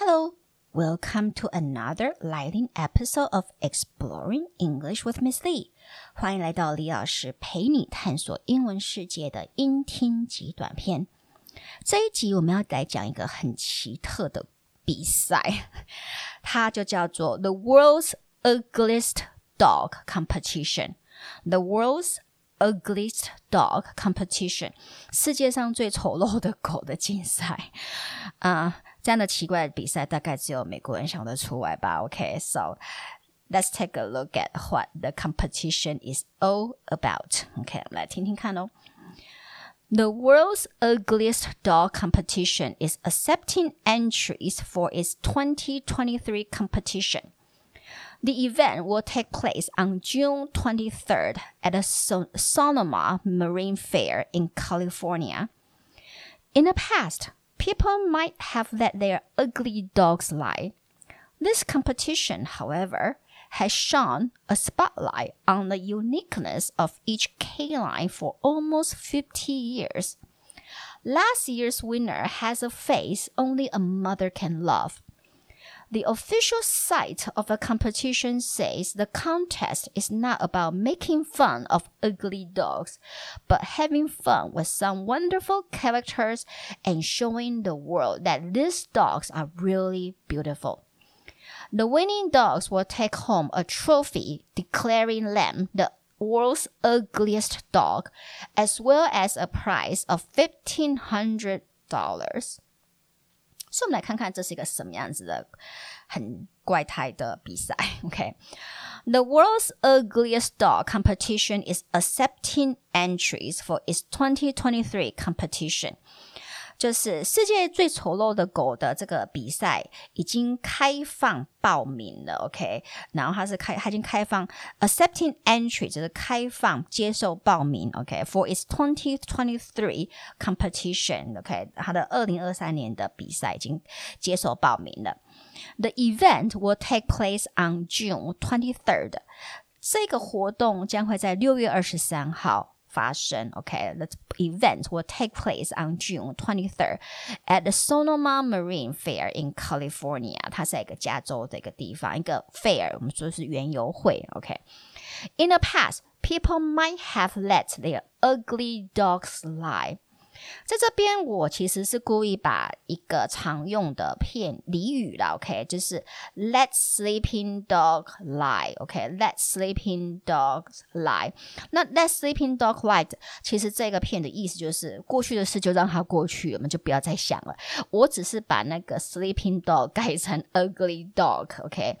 Hello, welcome to another lighting episode of Exploring English with Miss Lee。欢迎来到李老师陪你探索英文世界的英听极短篇。这一集我们要来讲一个很奇特的比赛，它就叫做 The World's Ugliest Dog Competition。The World's Ugliest Dog Competition，世界上最丑陋的狗的竞赛啊。Uh, 这样的奇怪的比赛，大概只有美国人想得出来吧？OK，so、okay, let's take a look at what the competition is all about. OK，来听听看哦。The world's ugliest dog competition is accepting entries for its 2023 competition. The event will take place on June 23rd at the Sonoma Marine Fair in California. In the past, people might have let their ugly dogs lie. This competition, however, has shone a spotlight on the uniqueness of each canine for almost 50 years. Last year's winner has a face only a mother can love. The official site of the competition says the contest is not about making fun of ugly dogs, but having fun with some wonderful characters and showing the world that these dogs are really beautiful. The winning dogs will take home a trophy declaring them the world's ugliest dog, as well as a prize of $1,500 所以，我们来看看这是一个什么样子的很怪胎的比赛。OK，The world's ugliest dog competition is accepting entries for its 2023 competition. 就是世界最丑陋的狗的这个比赛已经开放报名了，OK，然后它是开，它已经开放 accepting entry，就是开放接受报名，OK，for its twenty twenty three competition，OK，它的二零二三年的比赛已经接受报名了。The event will take place on June 23rd，这个活动将会在六月二十三号。发生，OK，the event will take place on June 23rd at the Sonoma Marine Fair in California。它是一个加州的一个地方，一个 fair，我们说是园游会，OK。In the past, people might have let their ugly dogs lie. 在这边，我其实是故意把一个常用的片俚语啦，OK，就是 Let sleeping dog lie，OK，Let sleeping dogs lie。那 Let sleeping dog lie，其实这个片的意思就是过去的事就让它过去，我们就不要再想了。我只是把那个 sleeping dog 改成 ugly dog，OK。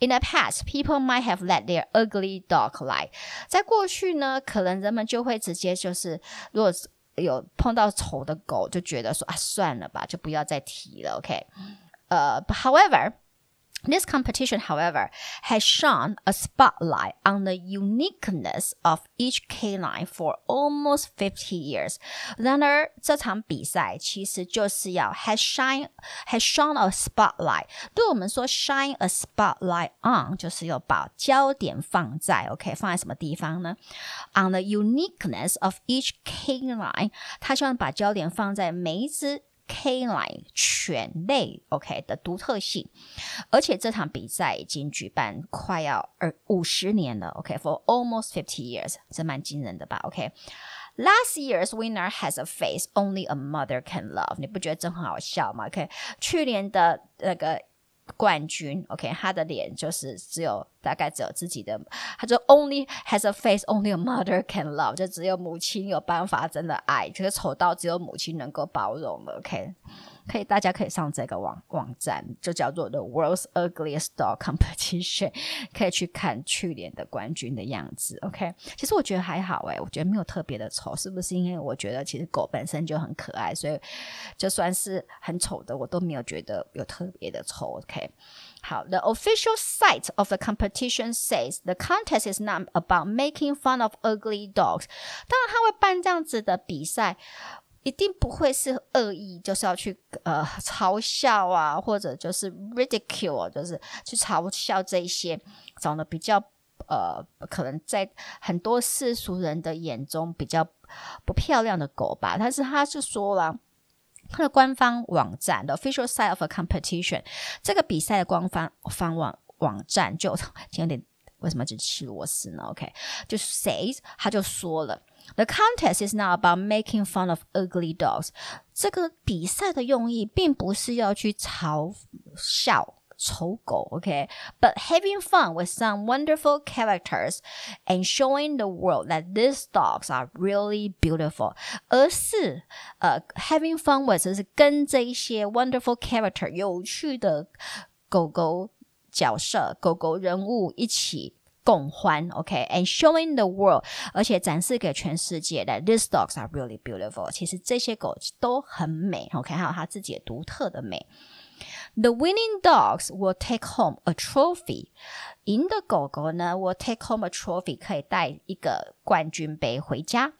In the past, people might have let their ugly dog lie。在过去呢，可能人们就会直接就是，如果有碰到丑的狗，就觉得说啊，算了吧，就不要再提了。OK，呃、，However。This competition, however, has shone a spotlight on the uniqueness of each canine for almost fifty years. 然而，这场比赛其实就是要 has shine has shone a spotlight。对我们说 shine a spotlight on，就是要把焦点放在 OK，放在什么地方呢？On the uniqueness of each canine，他希望把焦点放在每一只。 K 类犬类，OK 的独特性，而且这场比赛已经举办快要二五十年了，OK，for、almost fifty years，这蛮惊人的吧？OK，last、year's winner has a face only a mother can love，你不觉得真很好笑吗？OK，去年的那个。冠军，OK，他的脸就是只有大概只有自己的，他就 only has a face only a mother can love，就只有母亲有办法真的爱，就是丑到只有母亲能够包容了，OK。可以，大家可以上这个网网站，就叫做 The World's Ugliest Dog Competition，可以去看去年的冠军的样子。OK，其实我觉得还好诶，我觉得没有特别的丑，是不是？因为我觉得其实狗本身就很可爱，所以就算是很丑的，我都没有觉得有特别的丑。OK，好，The official site of the competition says the contest is not about making fun of ugly dogs。当然，他会办这样子的比赛。一定不会是恶意，就是要去呃嘲笑啊，或者就是 ridicule，就是去嘲笑这一些长得比较呃可能在很多世俗人的眼中比较不漂亮的狗吧。但是他是说了。它的官方网站的 official site of a competition，这个比赛的官方方网网站就 有点为什么只吃螺丝呢？OK，就 says 他就说了，the contest is not about making fun of ugly dogs。这个比赛的用意并不是要去嘲笑。丑狗，OK，but、okay? having fun with some wonderful characters and showing the world that these dogs are really beautiful，而是呃、uh,，having fun with 就是跟这一些 wonderful character 有趣的狗狗 角色、狗狗人物一起共欢，OK，and、showing the world，而且展示给全世界 that these dogs are really beautiful，其实这些狗都很美，OK，还有它自己独特的美。The winning dogs will take home a trophy。赢的狗狗呢，will take home a trophy，可以带一个冠军杯回家。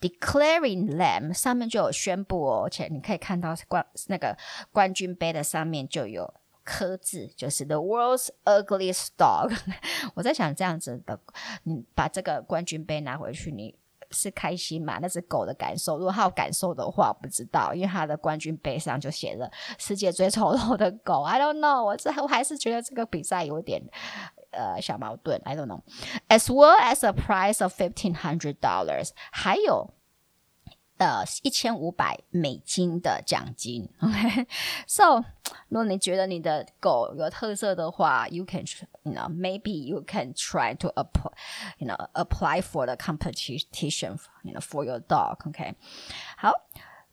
Declaring them 上面就有宣布哦，而且你可以看到冠那个冠军杯的上面就有刻字，就是 The world's ugliest dog。我在想这样子的，你把这个冠军杯拿回去，你。是开心嘛？那只狗的感受，如果它有感受的话，不知道，因为它的冠军杯上就写着“世界最丑陋的狗”。I don't know，我这我还是觉得这个比赛有点呃小矛盾。I don't know。As well as a price of fifteen hundred dollars，还有。呃，一千五百美金的奖金。OK，so，、如果你觉得你的狗有特色的话，you can，you know，maybe you can try to apply，you know，apply for the competition，you know for your dog。OK，好，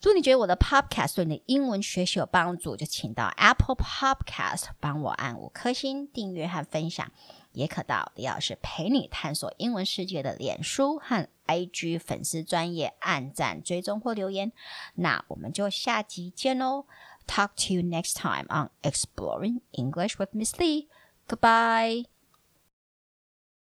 如果你觉得我的 podcast 对你的英文学习有帮助，就请到 Apple Podcast 帮我按五颗星订阅和分享。也可到李老师陪你探索英文世界的脸书和 IG 粉丝专业按赞追踪或留言，那我们就下集见喽！Talk to you next time on Exploring English with Miss Lee. Goodbye.